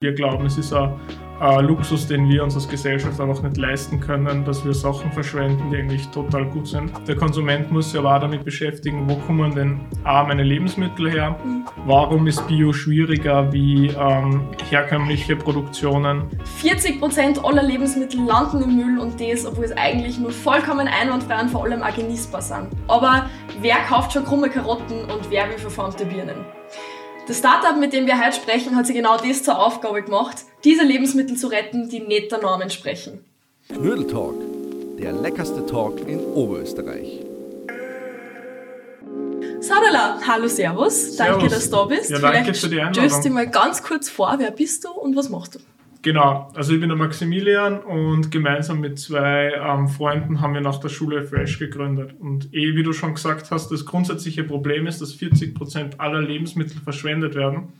Wir glauben, es ist ein, ein, Luxus, den wir uns als Gesellschaft einfach nicht leisten können, dass wir Sachen verschwenden, die eigentlich total gut sind. Der Konsument muss sich aber auch damit beschäftigen, wo kommen denn A, meine Lebensmittel her? Warum ist Bio schwieriger wie ähm, herkömmliche Produktionen? 40 Prozent aller Lebensmittel landen im Müll und das, obwohl es eigentlich nur vollkommen einwandfrei und vor allem auch genießbar sind. Aber wer kauft schon krumme Karotten und wer will verformte Birnen? Das Startup, mit dem wir heute sprechen, hat sich genau das zur Aufgabe gemacht, diese Lebensmittel zu retten, die nicht der Norm entsprechen. Knödel Talk, der leckerste Talk in Oberösterreich. Sadala, hallo Servus, danke, Servus. dass du da bist. Ja, danke Vielleicht für die Einladung. stößt dich mal ganz kurz vor, wer bist du und was machst du? Genau, also ich bin der Maximilian und gemeinsam mit zwei ähm, Freunden haben wir nach der Schule Fresh gegründet. Und eh, wie du schon gesagt hast, das grundsätzliche Problem ist, dass 40 Prozent aller Lebensmittel verschwendet werden.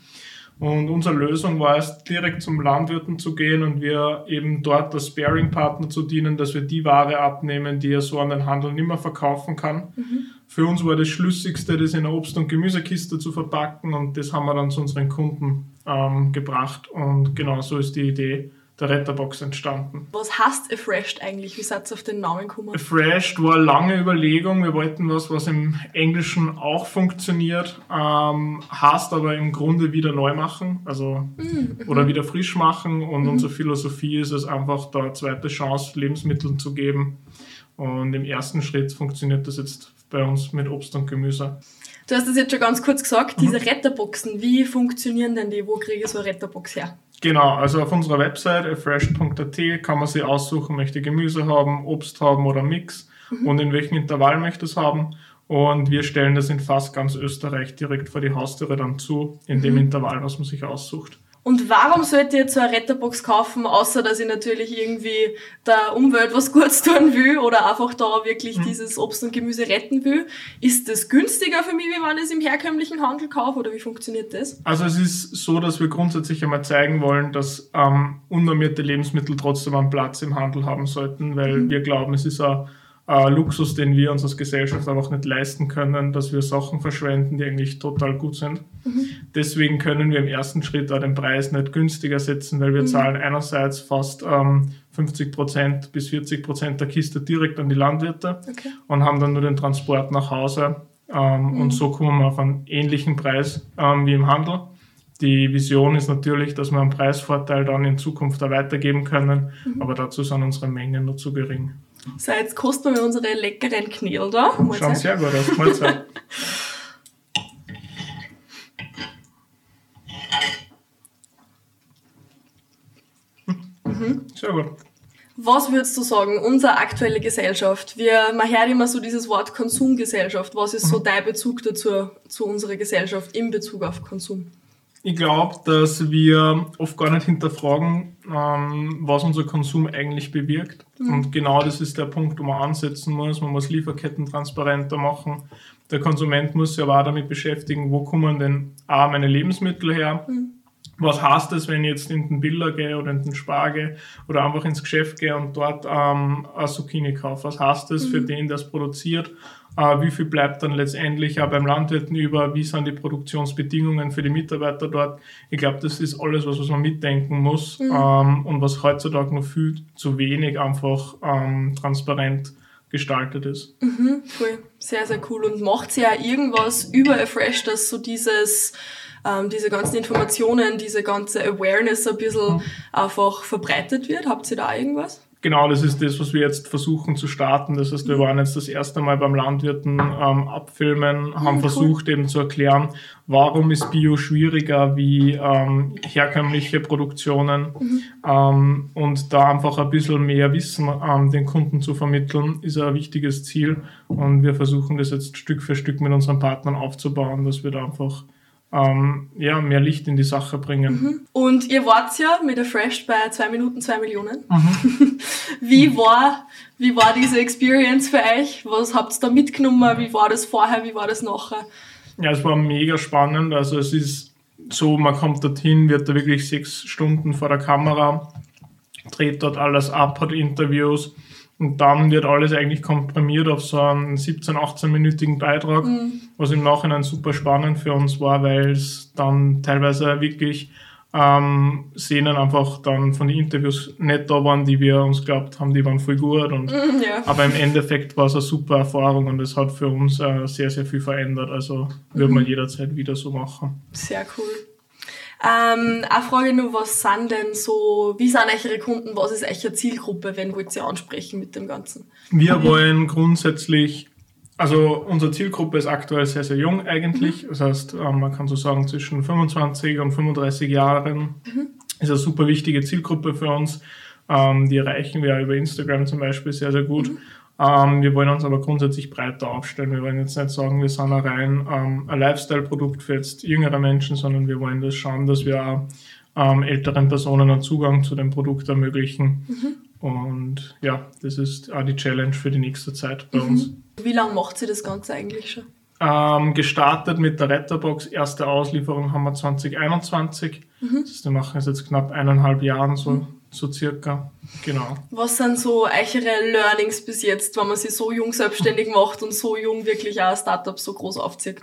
Und unsere Lösung war es, direkt zum Landwirten zu gehen und wir eben dort als Sparing-Partner zu dienen, dass wir die Ware abnehmen, die er so an den Handel nicht mehr verkaufen kann. Für uns war das Schlüssigste, das in eine Obst- und Gemüsekiste zu verpacken und das haben wir dann zu unseren Kunden ähm, gebracht. Und genau so ist die Idee der Retterbox entstanden. Was heißt Afreshed eigentlich? Wie seid ihr auf den Namen gekommen? Fresh war eine lange Überlegung. Wir wollten was, was im Englischen auch funktioniert, ähm, heißt aber im Grunde wieder neu machen, also oder wieder frisch machen. Und unsere Philosophie ist es einfach, da eine zweite Chance Lebensmitteln zu geben. Und im ersten Schritt funktioniert das jetzt bei uns mit Obst und Gemüse. Du hast es jetzt schon ganz kurz gesagt, Mhm. diese Retterboxen, wie funktionieren denn die? Wo kriege ich so eine Retterbox her? Genau, also auf unserer Website fresh.at kann man sich aussuchen, möchte Gemüse haben, Obst haben oder Mix und in welchem Intervall möchte es haben. Und wir stellen das in fast ganz Österreich direkt vor die Haustüre dann zu, in dem Intervall, was man sich aussucht. Und warum sollte ich jetzt so eine Retterbox kaufen, außer dass ich natürlich irgendwie der Umwelt was Gutes tun will oder einfach da wirklich dieses Obst und Gemüse retten will? Ist das günstiger für mich, wie wenn ich es im herkömmlichen Handel kaufe oder wie funktioniert das? Also es ist so, dass wir grundsätzlich einmal zeigen wollen, dass ähm, unnormierte Lebensmittel trotzdem einen Platz im Handel haben sollten, weil wir glauben, es ist ein, ein Luxus, den wir uns als Gesellschaft einfach nicht leisten können, dass wir Sachen verschwenden, die eigentlich total gut sind. Deswegen können wir im ersten Schritt auch den Preis nicht günstiger setzen, weil wir zahlen einerseits fast ähm, 50% bis 40% der Kiste direkt an die Landwirte Okay. und haben dann nur den Transport nach Hause. Ähm, Und so kommen wir auf einen ähnlichen Preis ähm, wie im Handel. Die Vision ist natürlich, dass wir einen Preisvorteil dann in Zukunft auch weitergeben können, aber dazu sind unsere Mengen nur zu gering. So, jetzt kosten wir unsere leckeren Knädel da. Mal Schauen sehr gut aus. Mahlzeit. Sehr gut. Was würdest du sagen, unsere aktuelle Gesellschaft? Wir, man hört immer so dieses Wort Konsumgesellschaft. Was ist so dein Bezug dazu, zu unserer Gesellschaft in Bezug auf Konsum? Ich glaube, dass wir oft gar nicht hinterfragen, ähm, was unser Konsum eigentlich bewirkt. Und genau das ist der Punkt, wo man ansetzen muss. Man muss Lieferketten transparenter machen. Der Konsument muss sich aber auch damit beschäftigen, wo kommen denn A, meine Lebensmittel her? Was heißt das, wenn ich jetzt in den Biller gehe oder in den Spar gehe oder einfach ins Geschäft gehe und dort ähm, eine Zucchini kaufe? Was heißt das für den, der es produziert? Äh, wie viel bleibt dann letztendlich auch beim Landwirten über? Wie sind die Produktionsbedingungen für die Mitarbeiter dort? Ich glaube, das ist alles, was, was man mitdenken muss ähm, und was heutzutage noch viel zu wenig einfach ähm, transparent gestaltet ist. Cool, sehr, sehr cool. Und macht sie ja irgendwas über Afresh, dass so dieses, ähm, diese ganzen Informationen, diese ganze Awareness ein bisschen einfach verbreitet wird? Habt ihr da irgendwas? Genau, das ist das, was wir jetzt versuchen zu starten. Das heißt, wir waren jetzt das erste Mal beim Landwirten ähm, abfilmen, haben cool. versucht eben zu erklären, warum ist Bio schwieriger wie ähm, herkömmliche Produktionen ähm, und da einfach ein bisschen mehr Wissen ähm, den Kunden zu vermitteln, ist ein wichtiges Ziel und wir versuchen das jetzt Stück für Stück mit unseren Partnern aufzubauen, dass wir da einfach ähm, ja, mehr Licht in die Sache bringen. Und ihr wart ja mit Afresh bei 2 Minuten 2 Millionen. wie, war, wie war diese Experience für euch? Was habt ihr da mitgenommen? Wie war das vorher? Wie war das nachher? Ja, es war mega spannend. Also es ist so, man kommt dorthin, wird da wirklich sechs Stunden vor der Kamera, dreht dort alles ab, hat Interviews und dann wird alles eigentlich komprimiert auf so einen 17-, 18-minütigen Beitrag, was im Nachhinein super spannend für uns war, weil es dann teilweise wirklich ähm, Szenen einfach dann von den Interviews nicht da waren, die wir uns glaubt haben, die waren voll gut. Und, Mhm, ja. Aber im Endeffekt war es eine super Erfahrung und es hat für uns äh, sehr, sehr viel verändert. Also würde man jederzeit wieder so machen. Sehr cool. Ähm, eine Frage nur, was sind denn so, wie sind eure Kunden, was ist eure Zielgruppe, wenn wollt ihr ansprechen mit dem Ganzen? Wir wollen grundsätzlich, also unsere Zielgruppe ist aktuell sehr, sehr jung eigentlich. Das heißt, ähm, man kann so sagen, zwischen 25 und 35 Jahren ist eine super wichtige Zielgruppe für uns. Ähm, die erreichen wir über Instagram zum Beispiel sehr, sehr gut. Ähm, wir wollen uns aber grundsätzlich breiter aufstellen. Wir wollen jetzt nicht sagen, wir sind ein rein ähm, ein Lifestyle-Produkt für jetzt jüngere Menschen, sondern wir wollen das schauen, dass wir auch ähm, älteren Personen einen Zugang zu dem Produkt ermöglichen. Und ja, das ist auch die Challenge für die nächste Zeit bei uns. Wie lange macht sie das Ganze eigentlich schon? Ähm, gestartet mit der Retterbox, erste Auslieferung haben wir 2021. Das heißt, wir machen es jetzt knapp eineinhalb Jahren, so, so circa. Genau. Was sind so eure Learnings bis jetzt, wenn man sich so jung selbstständig macht und so jung wirklich auch ein Startup so groß aufzieht?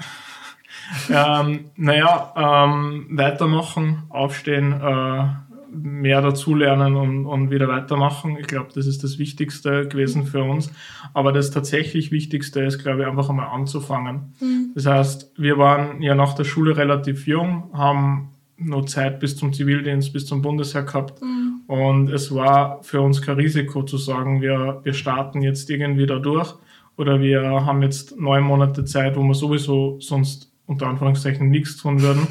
ähm, naja, ähm, weitermachen, aufstehen, äh, mehr dazulernen und, und wieder weitermachen. Ich glaube, das ist das Wichtigste gewesen für uns. Aber das tatsächlich Wichtigste ist, glaube ich, einfach einmal anzufangen. Das heißt, wir waren ja nach der Schule relativ jung, haben nur Zeit bis zum Zivildienst, bis zum Bundesheer gehabt. Und es war für uns kein Risiko zu sagen, wir, wir starten jetzt irgendwie da durch oder wir haben jetzt neun Monate Zeit, wo wir sowieso sonst unter Anführungszeichen nichts tun würden.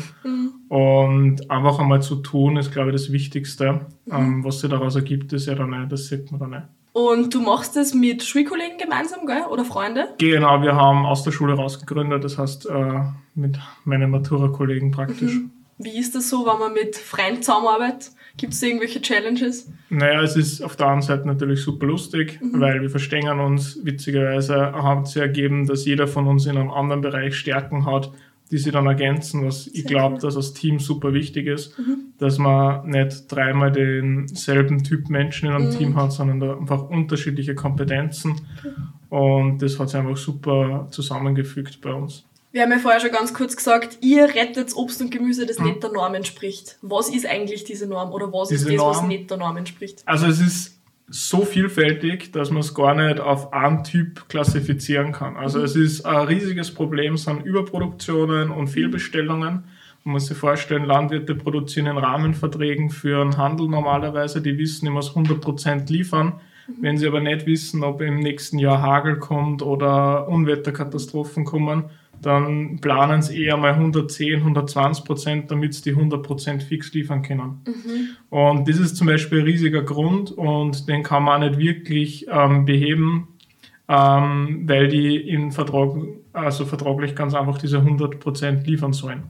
Und einfach einmal zu tun, ist, glaube ich, das Wichtigste. Ähm, was sich daraus ergibt, ist ja dann nicht, das sieht man dann nicht. Und du machst das mit Schulkollegen gemeinsam, gell? Oder Freunde? Genau, wir haben aus der Schule rausgegründet, das heißt äh, mit meinen Matura-Kollegen praktisch. Wie ist das so, wenn man mit Freunden zusammenarbeitet? Gibt es irgendwelche Challenges? Naja, es ist auf der einen Seite natürlich super lustig, weil wir verstehen uns. Witzigerweise hat es ergeben, dass jeder von uns in einem anderen Bereich Stärken hat, die sie dann ergänzen, was ich glaube, dass als Team super wichtig ist, dass man nicht dreimal denselben Typ Menschen in einem Team hat, sondern da einfach unterschiedliche Kompetenzen. Und das hat sich einfach super zusammengefügt bei uns. Wir haben ja vorher schon ganz kurz gesagt, ihr rettet Obst und Gemüse, das nicht der Norm entspricht. Was ist eigentlich diese Norm oder was ist Diese das, was Norm? nicht der Norm entspricht? Also es ist so vielfältig, dass man es gar nicht auf einen Typ klassifizieren kann. Also es ist ein riesiges Problem, sind Überproduktionen und Fehlbestellungen. Man muss sich vorstellen, Landwirte produzieren in Rahmenverträgen für einen Handel normalerweise, die wissen, ich muss 100% liefern. Wenn sie aber nicht wissen, ob im nächsten Jahr Hagel kommt oder Unwetterkatastrophen kommen, dann planen sie eher mal 110, 120 Prozent, damit sie die 100 Prozent fix liefern können. Und das ist zum Beispiel ein riesiger Grund und den kann man nicht wirklich ähm, beheben, ähm, weil die in Vertrag, also vertraglich ganz einfach diese 100 Prozent liefern sollen.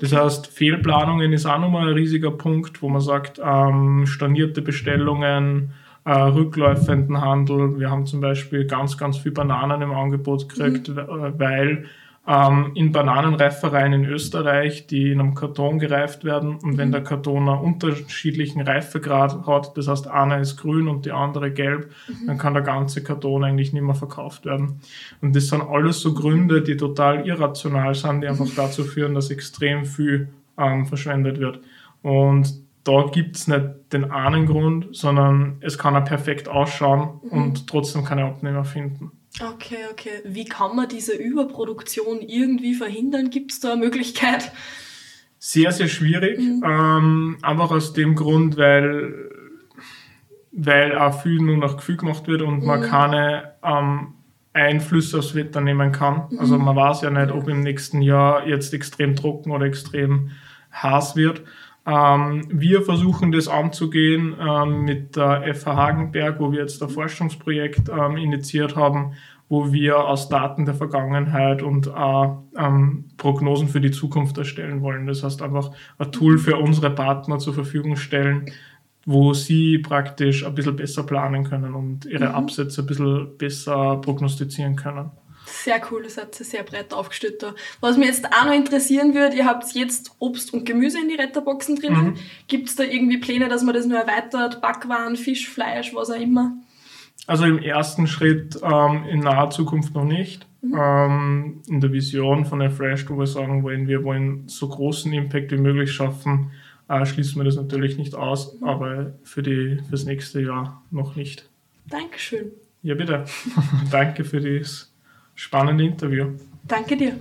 Das heißt, Fehlplanungen ist auch nochmal ein riesiger Punkt, wo man sagt, ähm, stornierte Bestellungen, äh, rückläufenden Handel. Wir haben zum Beispiel ganz, ganz viel Bananen im Angebot gekriegt, we- weil ähm, in Bananenreifereien in Österreich, die in einem Karton gereift werden und wenn der Karton einen unterschiedlichen Reifegrad hat, das heißt einer ist grün und die andere gelb, dann kann der ganze Karton eigentlich nicht mehr verkauft werden. Und das sind alles so Gründe, die total irrational sind, die einfach dazu führen, dass extrem viel ähm, verschwendet wird. Und da gibt's nicht den einen Grund, sondern es kann auch perfekt ausschauen und trotzdem keine Abnehmer finden. Okay, okay. Wie kann man diese Überproduktion irgendwie verhindern? Gibt es da eine Möglichkeit? Sehr, sehr schwierig. Ähm, einfach aus dem Grund, weil, weil auch viel nur nach Gefühl gemacht wird und man keine ähm, Einflüsse aufs Wetter nehmen kann. Also man weiß ja nicht, ob im nächsten Jahr jetzt extrem trocken oder extrem heiß wird. Ähm, wir versuchen das anzugehen ähm, mit der FH Hagenberg, wo wir jetzt ein Forschungsprojekt ähm, initiiert haben, wo wir aus Daten der Vergangenheit und Prognosen für die Zukunft erstellen wollen. Das heißt einfach ein Tool für unsere Partner zur Verfügung stellen, wo sie praktisch ein bisschen besser planen können und ihre Absätze ein bisschen besser prognostizieren können. Sehr cool, das hat sehr breit aufgestellt da. Was mir jetzt auch noch interessieren würde, ihr habt jetzt Obst und Gemüse in die Retterboxen drinnen. Gibt es da irgendwie Pläne, dass man das nur erweitert? Backwaren, Fisch, Fleisch, was auch immer? Also im ersten Schritt ähm, in naher Zukunft noch nicht. Ähm, in der Vision von der Fresh, wo wir sagen wollen, wir wollen so großen Impact wie möglich schaffen, äh, schließen wir das natürlich nicht aus, aber für die, fürs nächste Jahr noch nicht. Dankeschön. Ja, bitte. Danke für das spannende Interview. Danke dir.